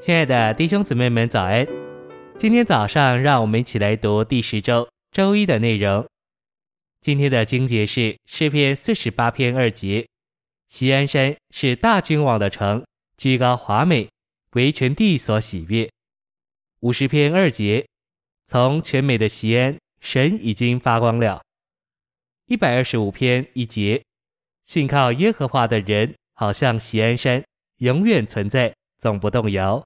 亲爱的弟兄姊妹们，早安！今天早上，让我们一起来读第十周周一的内容。今天的经节是诗篇四十八篇二节：西安山是大君王的城，居高华美，为全地所喜悦。五十篇二节：从全美的西安，神已经发光了。一百二十五篇一节：信靠耶和华的人，好像锡安山，永远存在，总不动摇。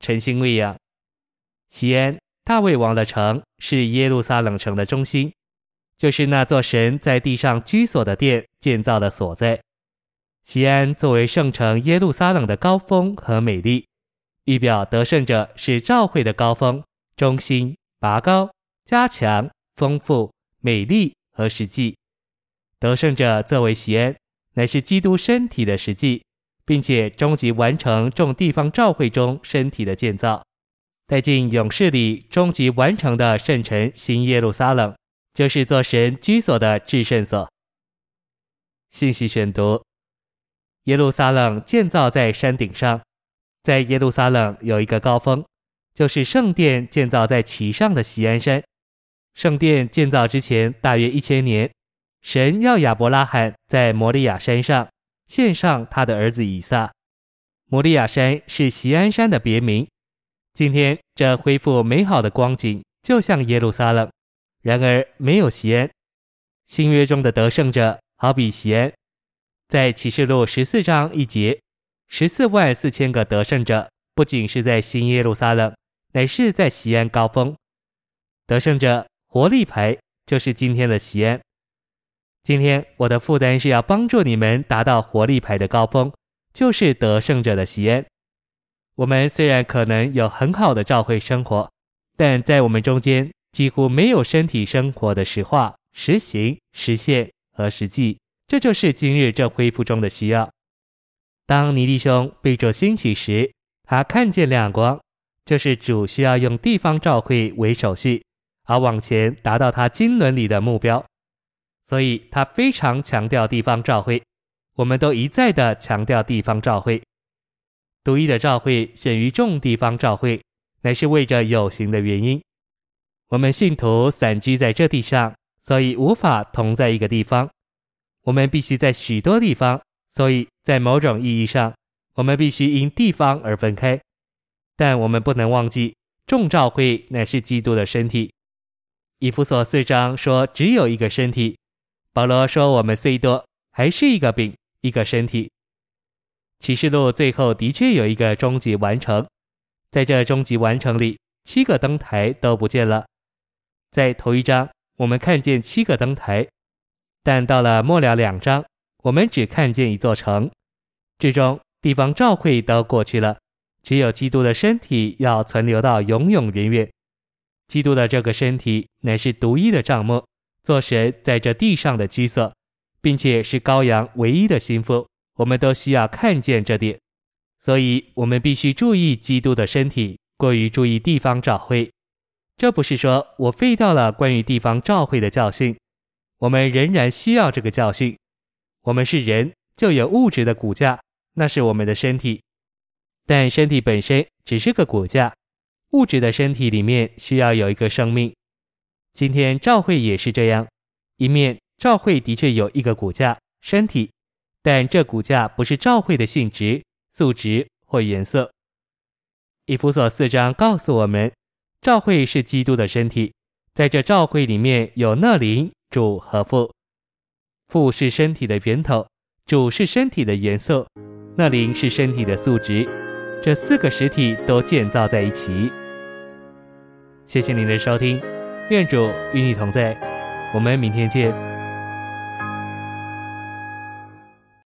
晨星喂养，西安，大卫王的城，是耶路撒冷城的中心，就是那座神在地上居所的殿建造的所在。西安作为圣城耶路撒冷的高峰和美丽，预表得胜者是召会的高峰、中心、拔高、加强、丰富、美丽和实际。得胜者作为西安，乃是基督身体的实际。并且终极完成众地方召会中身体的建造，带进勇士里终极完成的圣城新耶路撒冷，就是做神居所的至圣所。信息选读：耶路撒冷建造在山顶上，在耶路撒冷有一个高峰，就是圣殿建造在其上的锡安山。圣殿建造之前大约一千年，神要亚伯拉罕在摩利亚山上。献上他的儿子以撒。摩利亚山是锡安山的别名。今天这恢复美好的光景，就像耶路撒冷。然而没有锡安。新约中的得胜者，好比锡安。在启示录十四章一节，十四万四千个得胜者，不仅是在新耶路撒冷，乃是在锡安高峰。得胜者活力牌，就是今天的锡安。今天我的负担是要帮助你们达到活力牌的高峰，就是得胜者的锡安。我们虽然可能有很好的教会生活，但在我们中间几乎没有身体生活的实化、实行、实现和实际。这就是今日这恢复中的需要。当尼弟兄被主兴起时，他看见亮光，就是主需要用地方召会为手续，而往前达到他经纶里的目标。所以他非常强调地方召会，我们都一再的强调地方召会。独一的召会显于众地方召会，乃是为着有形的原因。我们信徒散居在这地上，所以无法同在一个地方。我们必须在许多地方，所以在某种意义上，我们必须因地方而分开。但我们不能忘记，众召会乃是基督的身体。以弗所四章说，只有一个身体。保罗说：“我们虽多，还是一个饼，一个身体。”启示录最后的确有一个终极完成，在这终极完成里，七个灯台都不见了。在头一章，我们看见七个灯台，但到了末了两章，我们只看见一座城。至终，地方照会都过去了，只有基督的身体要存留到永永远远。基督的这个身体乃是独一的帐幕。做神在这地上的居所，并且是羔羊唯一的心腹，我们都需要看见这点，所以我们必须注意基督的身体，过于注意地方召会。这不是说我废掉了关于地方召会的教训，我们仍然需要这个教训。我们是人，就有物质的骨架，那是我们的身体，但身体本身只是个骨架，物质的身体里面需要有一个生命。今天召会也是这样，一面召会的确有一个骨架身体，但这骨架不是召会的性质、素质或颜色。以弗所四章告诉我们，召会是基督的身体，在这召会里面有那灵、主和父。父是身体的源头，主是身体的颜色，那灵是身体的素质。这四个实体都建造在一起。谢谢您的收听。愿主与你同在，我们明天见。